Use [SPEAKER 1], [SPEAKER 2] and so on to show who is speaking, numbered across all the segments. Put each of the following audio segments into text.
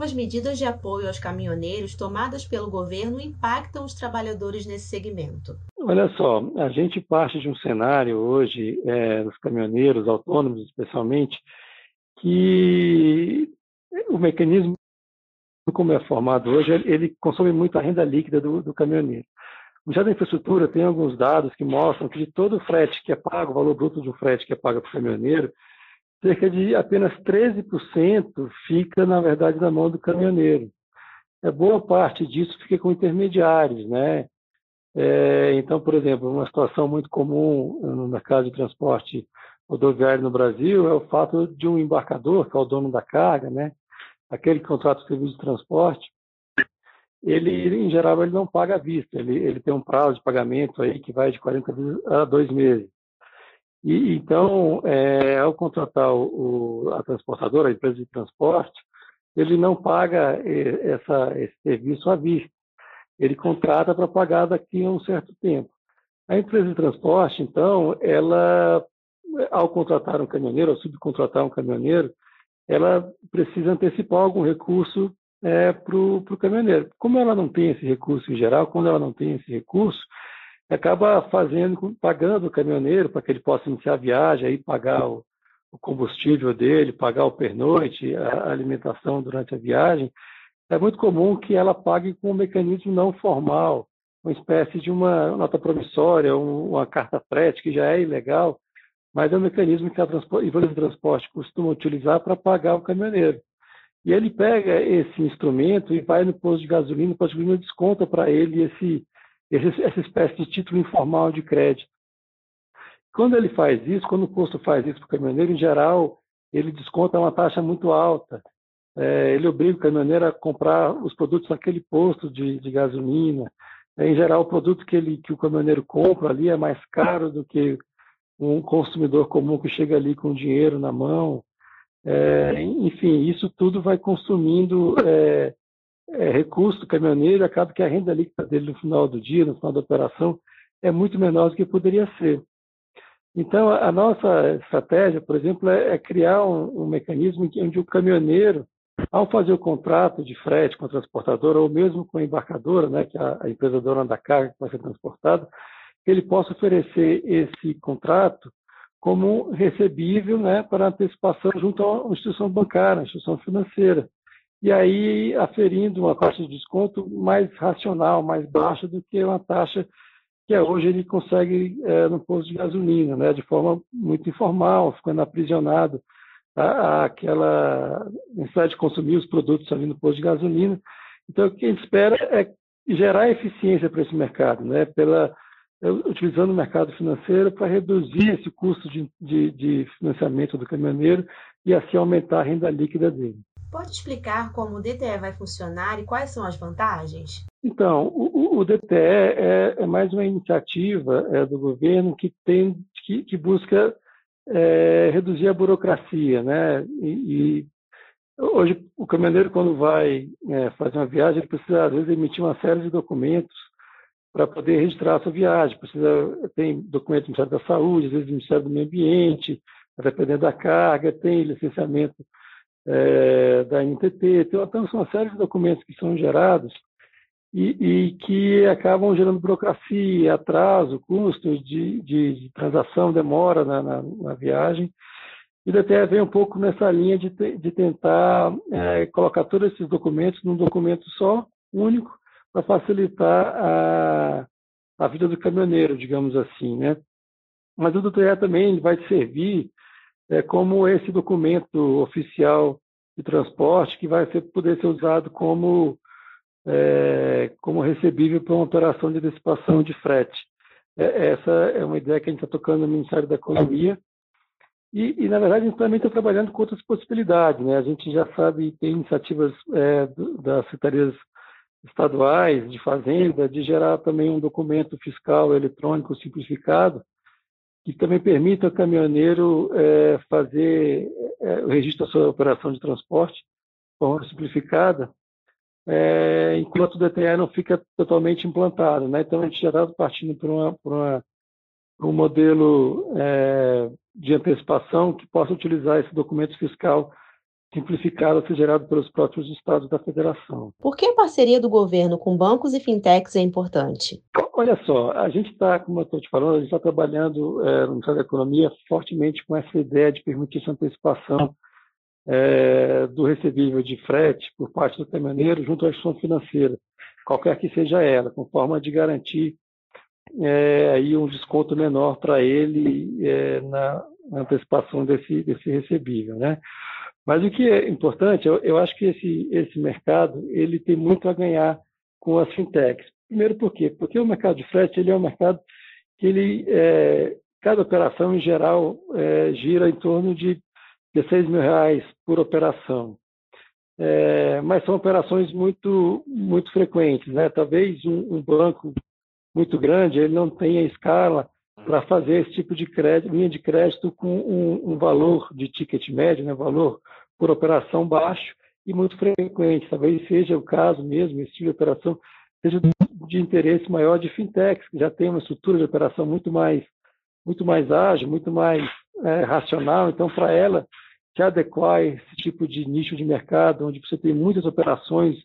[SPEAKER 1] novas medidas de apoio aos caminhoneiros tomadas pelo governo impactam os trabalhadores nesse segmento?
[SPEAKER 2] Olha só, a gente parte de um cenário hoje, é, dos caminhoneiros autônomos especialmente, que o mecanismo como é formado hoje, ele consome muito a renda líquida do, do caminhoneiro. Ministério da Infraestrutura tem alguns dados que mostram que de todo o frete que é pago, o valor bruto um frete que é pago para o caminhoneiro, cerca de apenas 13% fica, na verdade, na mão do caminhoneiro. É, boa parte disso fica com intermediários, né? É, então, por exemplo, uma situação muito comum no mercado de transporte rodoviário no Brasil é o fato de um embarcador, que é o dono da carga, né? aquele que contrata o serviço de transporte, ele, em geral, ele não paga à vista, ele, ele tem um prazo de pagamento aí que vai de 40 a 2 meses. E, então, é, ao contratar o, a transportadora, a empresa de transporte, ele não paga essa, esse serviço à vista. Ele contrata para pagar daqui a um certo tempo. A empresa de transporte, então, ela, ao contratar um caminhoneiro, ao subcontratar um caminhoneiro, ela precisa antecipar algum recurso é, para o caminhoneiro. Como ela não tem esse recurso em geral, quando ela não tem esse recurso, acaba fazendo, pagando o caminhoneiro para que ele possa iniciar a viagem, aí pagar o, o combustível dele, pagar o pernoite, a, alimentação durante a viagem. É muito comum que ela pague com um mecanismo não formal, uma espécie de uma nota promissória, uma carta frete, que já é ilegal, mas é um mecanismo que a empresa de transporte costuma utilizar para pagar o caminhoneiro. E ele pega esse instrumento e vai no posto de gasolina, o posto de gasolina desconta para ele esse, essa espécie de título informal de crédito. Quando ele faz isso, quando o posto faz isso para o caminhoneiro, em geral, ele desconta uma taxa muito alta. É, ele obriga o caminhoneiro a comprar os produtos naquele posto de, de gasolina. É, em geral, o produto que, ele, que o caminhoneiro compra ali é mais caro do que um consumidor comum que chega ali com dinheiro na mão. É, enfim, isso tudo vai consumindo é, é, recurso do caminhoneiro, acaba que a renda líquida dele no final do dia, no final da operação, é muito menor do que poderia ser. Então, a nossa estratégia, por exemplo, é, é criar um, um mecanismo onde o caminhoneiro, ao fazer o contrato de frete com a transportadora, ou mesmo com a embarcadora, né, que é a, empresa dona da carga que vai ser transportada, ele possa oferecer esse contrato como recebível né, para antecipação junto uma instituição bancária, uma instituição financeira. E aí aferindo uma taxa de desconto mais racional, mais baixa do que uma taxa que hoje ele consegue é, no posto de gasolina, né, de forma muito informal, ficando aprisionado àquela necessidade de consumir os produtos ali no posto de gasolina. Então, o que a gente espera é gerar eficiência para esse mercado, né, pela utilizando o mercado financeiro para reduzir esse custo de, de, de, financiamento do caminhoneiro e assim aumentar a renda líquida dele.
[SPEAKER 1] Pode explicar como o DTE vai funcionar e quais são as vantagens?
[SPEAKER 2] Então, o, o DTE é, é, mais uma iniciativa é, do governo que, tem, que, que busca é, reduzir a burocracia, né? E, e, hoje o caminhoneiro quando vai é, fazer uma viagem ele precisa às vezes emitir uma série de documentos para poder registrar a sua viagem. Precisa, tem documento do Ministério da Saúde, às vezes do Ministério do Meio Ambiente, dependendo da carga, tem licenciamento é, da NTT, tem, são uma série de documentos que são gerados e, e que acabam gerando burocracia, atraso, custo de, de, de transação, demora na, na, na, viagem. E até vem um pouco nessa linha de, de tentar é, colocar todos esses documentos num documento só, único, para facilitar a, a vida do caminhoneiro, digamos assim, né? Mas o DTE também vai servir é, como esse documento oficial de transporte que vai ser, poder ser usado como, é, como recebível para uma operação de antecipação de frete. É, essa é uma ideia que a gente está tocando no Ministério da Economia. E, e, na verdade, a gente também está trabalhando com outras possibilidades. Né? A gente já sabe, tem iniciativas é, das secretarias estaduais de fazenda de gerar também um documento fiscal eletrônico simplificado que também permita ao caminhoneiro é, fazer é, o registro da sua operação de transporte de forma simplificada, é, enquanto o DTE não fica totalmente implantado. Né? Então, a gente já está partindo para, uma, uma, um modelo é, de antecipação que possa utilizar esse documento fiscal simplificado a ser gerado pelos próprios estados da federação.
[SPEAKER 1] Por que a parceria do governo com bancos e fintechs é importante?
[SPEAKER 2] Olha só, a gente está, como eu estou te falando, a gente está trabalhando é, no Ministério da Economia fortemente com essa ideia de permitir essa antecipação é, do recebível de frete por parte do caminhoneiro junto à instituição financeira, qualquer que seja ela, com forma de garantir é, aí um desconto menor para ele é, na, na, antecipação desse, desse recebível, né? Mas o que é importante, eu, eu, acho que esse, esse mercado ele tem muito a ganhar com as fintechs. Primeiro por quê? Porque o mercado de frete ele é um mercado que ele, é, cada operação em geral é, gira em torno de 16 mil reais por operação. É, mas são operações muito, muito frequentes. Né? Talvez um, um banco muito grande ele não tenha escala para fazer esse tipo de crédito, linha de crédito com um, um valor de ticket médio, né? valor por operação baixo e muito frequente. Talvez seja o caso mesmo, esse tipo de operação seja de interesse maior de fintechs, que já tem uma estrutura de operação muito mais, muito mais ágil, muito mais é, racional. Então, para ela se adequar a esse tipo de nicho de mercado, onde você tem muitas operações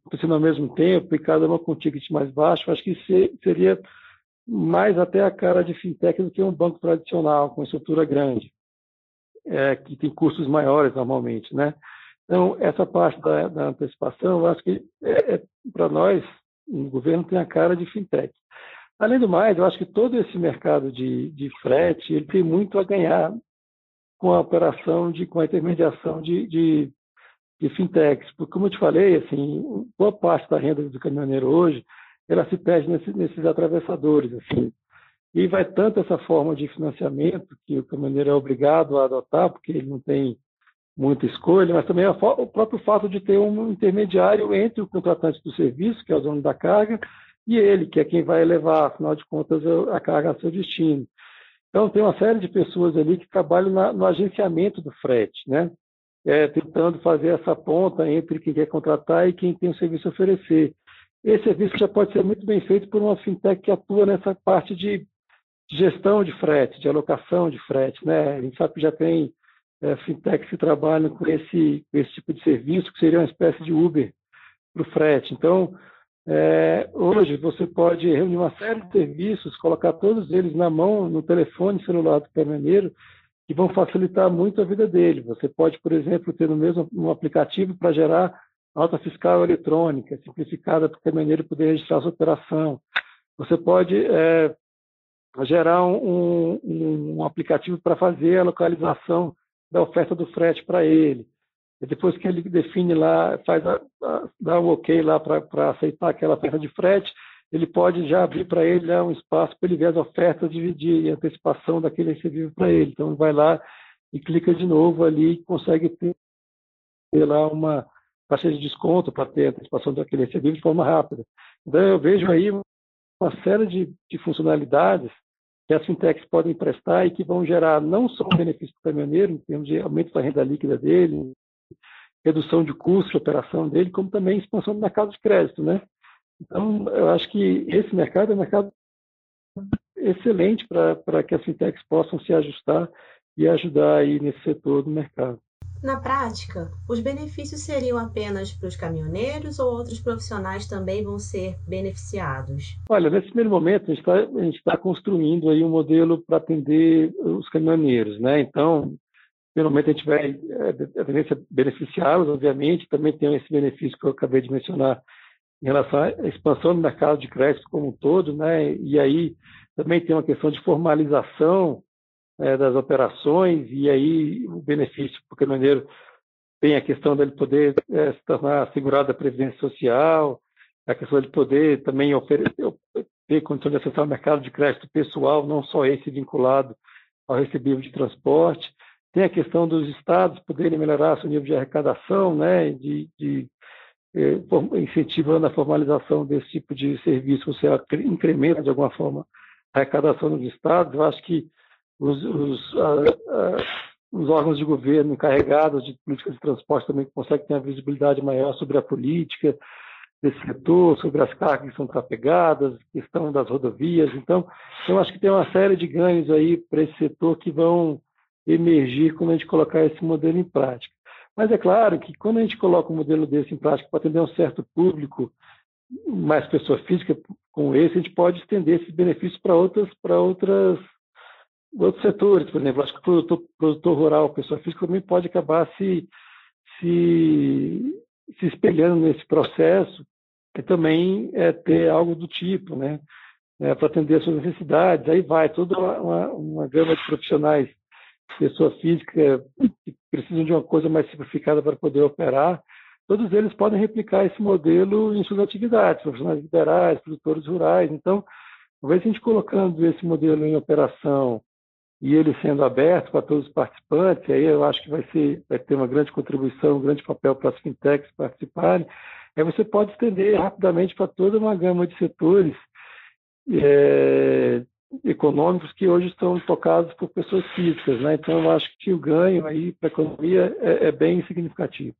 [SPEAKER 2] acontecendo ao mesmo tempo e cada uma com ticket mais baixo, acho que seria mais até a cara de fintech do que um banco tradicional, com estrutura grande, é, que tem custos maiores normalmente, né? Então, essa parte da, da antecipação, eu acho que é, é, para nós, o governo tem a cara de fintech. Além do mais, eu acho que todo esse mercado de, de frete, ele tem muito a ganhar com a operação de, com a intermediação de, de, de fintechs. Porque, como eu te falei, assim, boa parte da renda do caminhoneiro hoje, ela se perde nesse, nesses atravessadores, assim. E vai tanto essa forma de financiamento que o caminhoneiro é obrigado a adotar, porque ele não tem muita escolha, mas também o próprio fato de ter um intermediário entre o contratante do serviço, que é o dono da carga, e ele, que é quem vai levar, afinal de contas, a carga a seu destino. Então, tem uma série de pessoas ali que trabalham na, no agenciamento do frete, né? É, tentando fazer essa ponta entre quem quer contratar e quem tem o serviço a oferecer. Esse serviço já pode ser muito bem feito por uma fintech que atua nessa parte de gestão de frete, de alocação de frete. Né? A gente sabe que já tem é, fintechs que trabalham com esse, com esse tipo de serviço, que seria uma espécie de Uber para o frete. Então, é, hoje você pode reunir uma série de serviços, colocar todos eles na mão, no telefone celular do caminhoneiro, que vão facilitar muito a vida dele. Você pode, por exemplo, ter no mesmo um aplicativo para gerar nota fiscal eletrônica, simplificada para o caminhoneiro poder registrar sua operação. Você pode é, gerar um, um, um aplicativo para fazer a localização da oferta do frete para ele. E depois que ele define lá, faz a, a, dá o ok lá para aceitar aquela oferta de frete, ele pode já abrir para ele um espaço para ele ver as ofertas, dividir e antecipação daquele recebível para ele. Então ele vai lá e clica de novo ali e consegue ter, ter lá uma taxa de desconto para ter antecipação daquele recebível de forma rápida. Então eu vejo aí uma série de, de funcionalidades que as fintechs podem prestar e que vão gerar não só um benefício para o caminhoneiro, em termos de aumento da renda líquida dele, redução de custos de operação dele, como também expansão do mercado de crédito, né? Então, eu acho que esse mercado é um mercado excelente para que as fintechs possam se ajustar e ajudar aí nesse setor do mercado.
[SPEAKER 1] Na prática, os benefícios seriam apenas para os caminhoneiros ou outros profissionais também vão ser beneficiados?
[SPEAKER 2] Olha, nesse primeiro momento, a gente está tá construindo aí um modelo para atender os caminhoneiros, né? Então, Finalmente a gente vai é, a tendência beneficiá-los, obviamente, também tem esse benefício que eu acabei de mencionar em relação à expansão do mercado de crédito como um todo, né? E aí também tem uma questão de formalização é, das operações e aí o benefício para o caminhoneiro tem a questão dele poder é, se tornar segurado da previdência social, a questão de poder também oferecer, ter condição de acessar o mercado de crédito pessoal, não só esse vinculado ao recebível de transporte. Tem a questão dos estados poderem melhorar seu nível de arrecadação, né, de, de eh, incentivando a formalização desse tipo de serviço, você incrementa de alguma forma a arrecadação dos estados. Eu acho que os, os, a, a, os órgãos de governo encarregados de políticas de transporte também conseguem ter uma visibilidade maior sobre a política desse setor, sobre as cargas que são trafegadas, questão das rodovias. Então, eu acho que tem uma série de ganhos aí para esse setor que vão emergir quando a gente colocar esse modelo em prática. Mas é claro que quando a gente coloca um modelo desse em prática para atender um certo público, mais pessoa física, com esse, a gente pode estender esses benefícios para outras, para outras outros setores, por exemplo, acho que o produtor, produtor rural, pessoa física, também pode acabar se, se, se espelhando nesse processo e também é, ter algo do tipo, né? É, para atender as suas necessidades. Aí vai toda uma, uma gama de profissionais, pessoa física, que precisam de uma coisa mais simplificada para poder operar. Todos eles podem replicar esse modelo em suas atividades, profissionais liberais, produtores rurais. Então, talvez a gente colocando esse modelo em operação e ele sendo aberto para todos os participantes, aí eu acho que vai, ser, vai ter uma grande contribuição, um grande papel para as fintechs participarem, aí você pode estender rapidamente para toda uma gama de setores é, econômicos que hoje estão tocados por pessoas físicas. Né? Então, eu acho que o ganho aí para a economia é, é bem significativo.